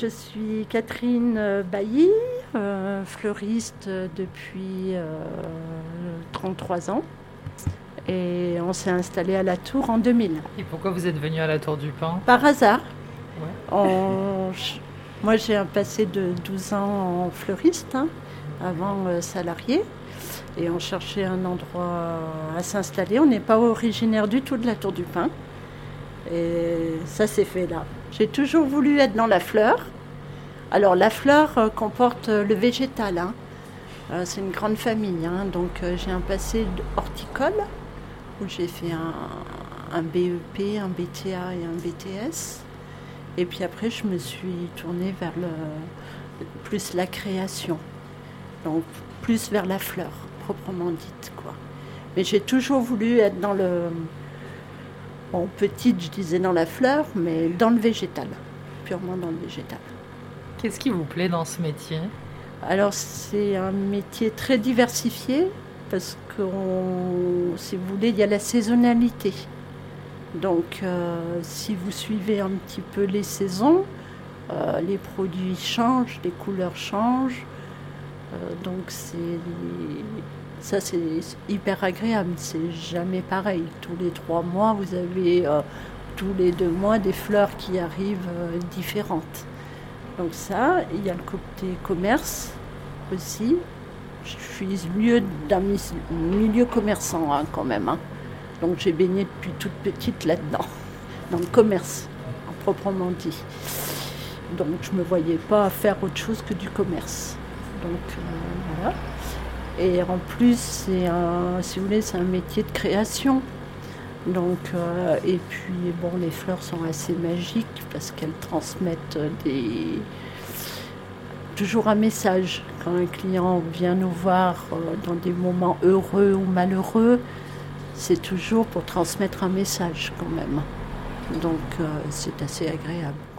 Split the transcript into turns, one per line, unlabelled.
Je suis Catherine euh, Bailly, euh, fleuriste depuis euh, 33 ans. Et on s'est installé à la Tour en 2000.
Et pourquoi vous êtes venu à la Tour du Pin?
Par hasard.
Ouais.
On- Moi, j'ai un passé de 12 ans en fleuriste, hein, avant euh, salarié. Et on cherchait un endroit à s'installer. On n'est pas originaire du tout de la Tour du Pin. Et ça s'est fait là. J'ai toujours voulu être dans la fleur. Alors, la fleur euh, comporte euh, le végétal. hein. Euh, C'est une grande famille. hein. Donc, j'ai un passé horticole où j'ai fait un, un BEP, un BTA et un BTS. Et puis après, je me suis tournée vers le, plus la création. Donc, plus vers la fleur, proprement dite. Quoi. Mais j'ai toujours voulu être dans le. Bon, petite, je disais dans la fleur, mais dans le végétal. Purement dans le végétal.
Qu'est-ce qui vous plaît dans ce métier?
Alors, c'est un métier très diversifié parce que, on- si vous voulez, il y a la saisonnalité. Donc, euh, si vous suivez un petit peu les saisons, euh, les produits changent, les couleurs changent. Euh, donc, c'est ça, c'est hyper agréable. C'est jamais pareil. Tous les trois mois, vous avez euh, tous les deux mois des fleurs qui arrivent euh, différentes. Donc ça, il y a le côté commerce aussi. Je suis milieu d'un milieu commerçant hein, quand même. hein. Donc j'ai baigné depuis toute petite là-dedans, dans le commerce, en proprement dit. Donc je ne me voyais pas faire autre chose que du commerce. Donc euh, voilà. Et en plus, c'est un, si vous voulez, c'est un métier de création. Donc, euh, et puis, bon, les fleurs sont assez magiques parce qu'elles transmettent des, toujours un message. Quand un client vient nous voir euh, dans des moments heureux ou malheureux, c'est toujours pour transmettre un message quand même. Donc, euh, c'est assez agréable.